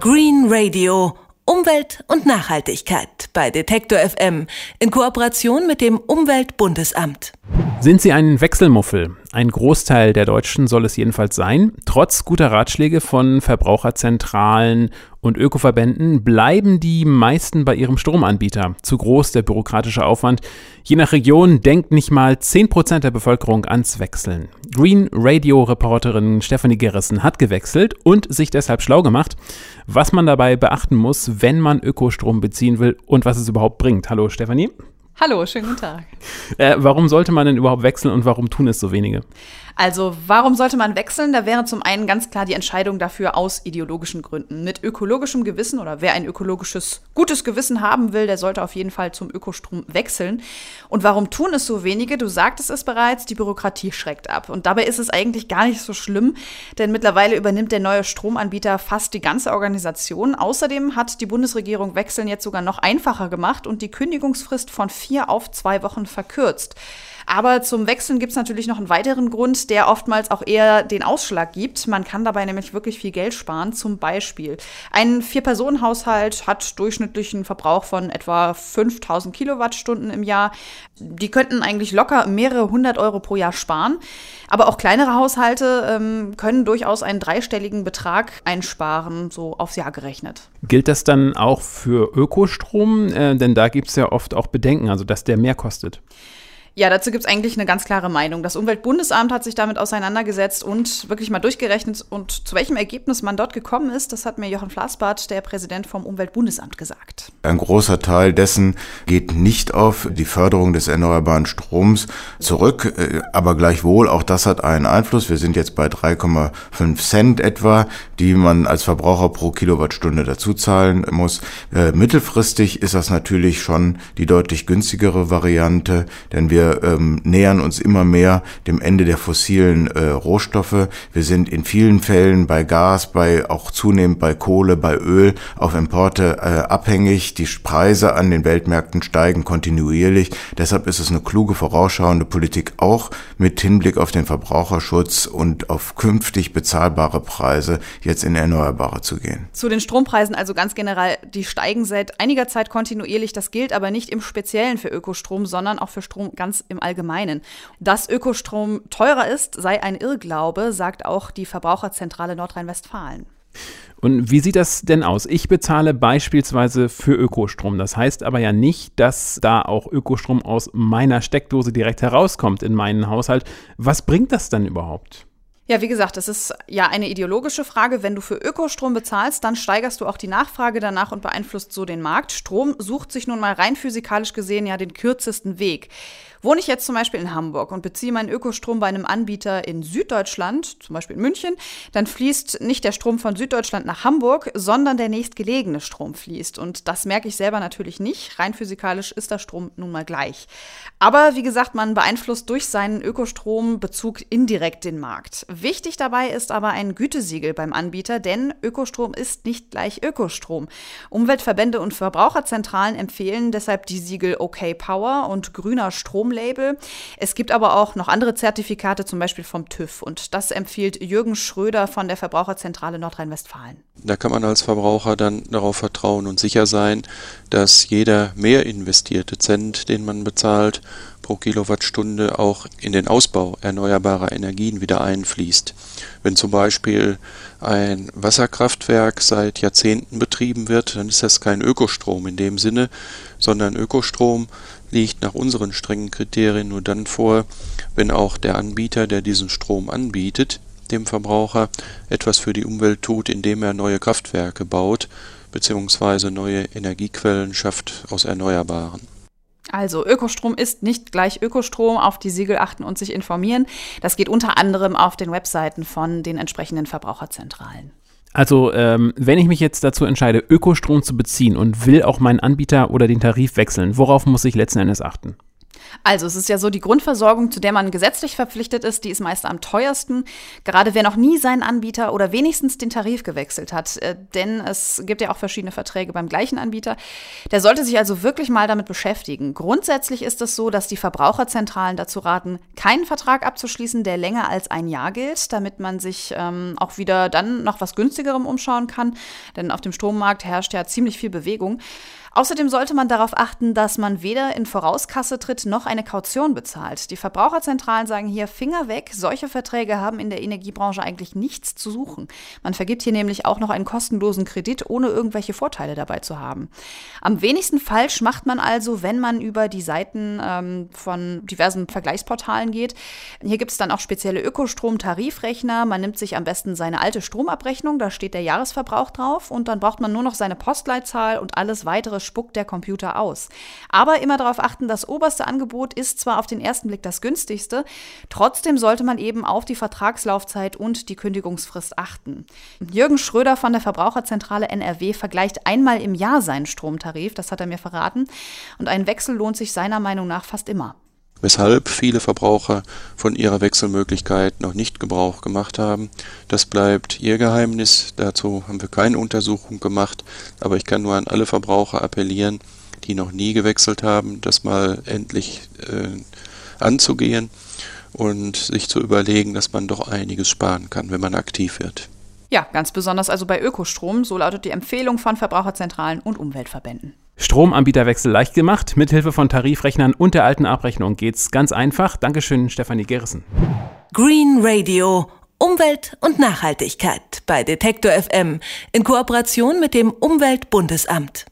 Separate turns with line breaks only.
Green Radio. Umwelt und Nachhaltigkeit bei Detektor FM in Kooperation mit dem Umweltbundesamt.
Sind Sie ein Wechselmuffel? Ein Großteil der Deutschen soll es jedenfalls sein. Trotz guter Ratschläge von Verbraucherzentralen und Ökoverbänden bleiben die meisten bei ihrem Stromanbieter. Zu groß der bürokratische Aufwand. Je nach Region denkt nicht mal 10% der Bevölkerung ans Wechseln. Green Radio Reporterin Stephanie Gerissen hat gewechselt und sich deshalb schlau gemacht, was man dabei beachten muss, wenn man Ökostrom beziehen will und was es überhaupt bringt. Hallo Stephanie.
Hallo, schönen guten Tag.
Äh, warum sollte man denn überhaupt wechseln und warum tun es so wenige?
Also, warum sollte man wechseln? Da wäre zum einen ganz klar die Entscheidung dafür aus ideologischen Gründen. Mit ökologischem Gewissen oder wer ein ökologisches, gutes Gewissen haben will, der sollte auf jeden Fall zum Ökostrom wechseln. Und warum tun es so wenige? Du sagtest es bereits, die Bürokratie schreckt ab. Und dabei ist es eigentlich gar nicht so schlimm, denn mittlerweile übernimmt der neue Stromanbieter fast die ganze Organisation. Außerdem hat die Bundesregierung Wechseln jetzt sogar noch einfacher gemacht und die Kündigungsfrist von vier auf zwei Wochen verkürzt. Aber zum Wechseln gibt es natürlich noch einen weiteren Grund, der oftmals auch eher den Ausschlag gibt. Man kann dabei nämlich wirklich viel Geld sparen. Zum Beispiel ein Vier-Personen-Haushalt hat durchschnittlichen Verbrauch von etwa 5000 Kilowattstunden im Jahr. Die könnten eigentlich locker mehrere hundert Euro pro Jahr sparen. Aber auch kleinere Haushalte ähm, können durchaus einen dreistelligen Betrag einsparen, so aufs Jahr gerechnet.
Gilt das dann auch für Ökostrom? Äh, denn da gibt es ja oft auch Bedenken, also dass der mehr kostet.
Ja, dazu gibt es eigentlich eine ganz klare Meinung. Das Umweltbundesamt hat sich damit auseinandergesetzt und wirklich mal durchgerechnet. Und zu welchem Ergebnis man dort gekommen ist, das hat mir Jochen Flassbart, der Präsident vom Umweltbundesamt, gesagt.
Ein großer Teil dessen geht nicht auf die Förderung des erneuerbaren Stroms zurück, äh, aber gleichwohl, auch das hat einen Einfluss. Wir sind jetzt bei 3,5 Cent etwa, die man als Verbraucher pro Kilowattstunde dazu zahlen muss. Äh, mittelfristig ist das natürlich schon die deutlich günstigere Variante, denn wir ähm, nähern uns immer mehr dem Ende der fossilen äh, Rohstoffe. Wir sind in vielen Fällen bei Gas, bei auch zunehmend bei Kohle, bei Öl auf Importe äh, abhängig. Die Preise an den Weltmärkten steigen kontinuierlich. Deshalb ist es eine kluge vorausschauende Politik auch mit Hinblick auf den Verbraucherschutz und auf künftig bezahlbare Preise jetzt in Erneuerbare zu gehen.
Zu den Strompreisen also ganz generell, die steigen seit einiger Zeit kontinuierlich. Das gilt aber nicht im Speziellen für Ökostrom, sondern auch für Strom ganz im Allgemeinen. Dass Ökostrom teurer ist, sei ein Irrglaube, sagt auch die Verbraucherzentrale Nordrhein-Westfalen.
Und wie sieht das denn aus? Ich bezahle beispielsweise für Ökostrom. Das heißt aber ja nicht, dass da auch Ökostrom aus meiner Steckdose direkt herauskommt in meinen Haushalt. Was bringt das dann überhaupt?
Ja, wie gesagt, das ist ja eine ideologische Frage. Wenn du für Ökostrom bezahlst, dann steigerst du auch die Nachfrage danach und beeinflusst so den Markt. Strom sucht sich nun mal rein physikalisch gesehen ja den kürzesten Weg. Wohne ich jetzt zum Beispiel in Hamburg und beziehe meinen Ökostrom bei einem Anbieter in Süddeutschland, zum Beispiel in München, dann fließt nicht der Strom von Süddeutschland nach Hamburg, sondern der nächstgelegene Strom fließt. Und das merke ich selber natürlich nicht. Rein physikalisch ist der Strom nun mal gleich. Aber wie gesagt, man beeinflusst durch seinen Ökostrombezug indirekt den Markt. Wichtig dabei ist aber ein Gütesiegel beim Anbieter, denn Ökostrom ist nicht gleich Ökostrom. Umweltverbände und Verbraucherzentralen empfehlen deshalb die Siegel OK Power und grüner Strom Home-Label. Es gibt aber auch noch andere Zertifikate, zum Beispiel vom TÜV. Und das empfiehlt Jürgen Schröder von der Verbraucherzentrale Nordrhein-Westfalen.
Da kann man als Verbraucher dann darauf vertrauen und sicher sein, dass jeder mehr investierte Cent, den man bezahlt, pro Kilowattstunde auch in den Ausbau erneuerbarer Energien wieder einfließt. Wenn zum Beispiel ein Wasserkraftwerk seit Jahrzehnten betrieben wird, dann ist das kein Ökostrom in dem Sinne, sondern Ökostrom liegt nach unseren strengen Kriterien nur dann vor, wenn auch der Anbieter, der diesen Strom anbietet, dem Verbraucher etwas für die Umwelt tut, indem er neue Kraftwerke baut bzw. neue Energiequellen schafft aus Erneuerbaren.
Also Ökostrom ist nicht gleich Ökostrom, auf die Siegel achten und sich informieren. Das geht unter anderem auf den Webseiten von den entsprechenden Verbraucherzentralen.
Also, ähm, wenn ich mich jetzt dazu entscheide, Ökostrom zu beziehen und will auch meinen Anbieter oder den Tarif wechseln, worauf muss ich letzten Endes achten?
Also es ist ja so, die Grundversorgung, zu der man gesetzlich verpflichtet ist, die ist meist am teuersten. Gerade wer noch nie seinen Anbieter oder wenigstens den Tarif gewechselt hat, äh, denn es gibt ja auch verschiedene Verträge beim gleichen Anbieter, der sollte sich also wirklich mal damit beschäftigen. Grundsätzlich ist es so, dass die Verbraucherzentralen dazu raten, keinen Vertrag abzuschließen, der länger als ein Jahr gilt, damit man sich ähm, auch wieder dann noch was günstigerem umschauen kann. Denn auf dem Strommarkt herrscht ja ziemlich viel Bewegung. Außerdem sollte man darauf achten, dass man weder in Vorauskasse tritt noch eine Kaution bezahlt. Die Verbraucherzentralen sagen hier Finger weg. Solche Verträge haben in der Energiebranche eigentlich nichts zu suchen. Man vergibt hier nämlich auch noch einen kostenlosen Kredit, ohne irgendwelche Vorteile dabei zu haben. Am wenigsten falsch macht man also, wenn man über die Seiten ähm, von diversen Vergleichsportalen geht. Hier gibt es dann auch spezielle Ökostrom-Tarifrechner. Man nimmt sich am besten seine alte Stromabrechnung, da steht der Jahresverbrauch drauf und dann braucht man nur noch seine Postleitzahl und alles weitere spuckt der Computer aus. Aber immer darauf achten, das oberste Angebot ist zwar auf den ersten Blick das günstigste, trotzdem sollte man eben auf die Vertragslaufzeit und die Kündigungsfrist achten. Jürgen Schröder von der Verbraucherzentrale NRW vergleicht einmal im Jahr seinen Stromtarif, das hat er mir verraten, und ein Wechsel lohnt sich seiner Meinung nach fast immer
weshalb viele Verbraucher von ihrer Wechselmöglichkeit noch nicht Gebrauch gemacht haben. Das bleibt ihr Geheimnis. Dazu haben wir keine Untersuchung gemacht, aber ich kann nur an alle Verbraucher appellieren, die noch nie gewechselt haben, das mal endlich äh, anzugehen und sich zu überlegen, dass man doch einiges sparen kann, wenn man aktiv wird.
Ja, ganz besonders also bei Ökostrom, so lautet die Empfehlung von Verbraucherzentralen und Umweltverbänden.
Stromanbieterwechsel leicht gemacht. Mithilfe von Tarifrechnern und der alten Abrechnung geht's ganz einfach. Dankeschön, Stefanie Gerissen.
Green Radio. Umwelt und Nachhaltigkeit bei Detektor FM in Kooperation mit dem Umweltbundesamt.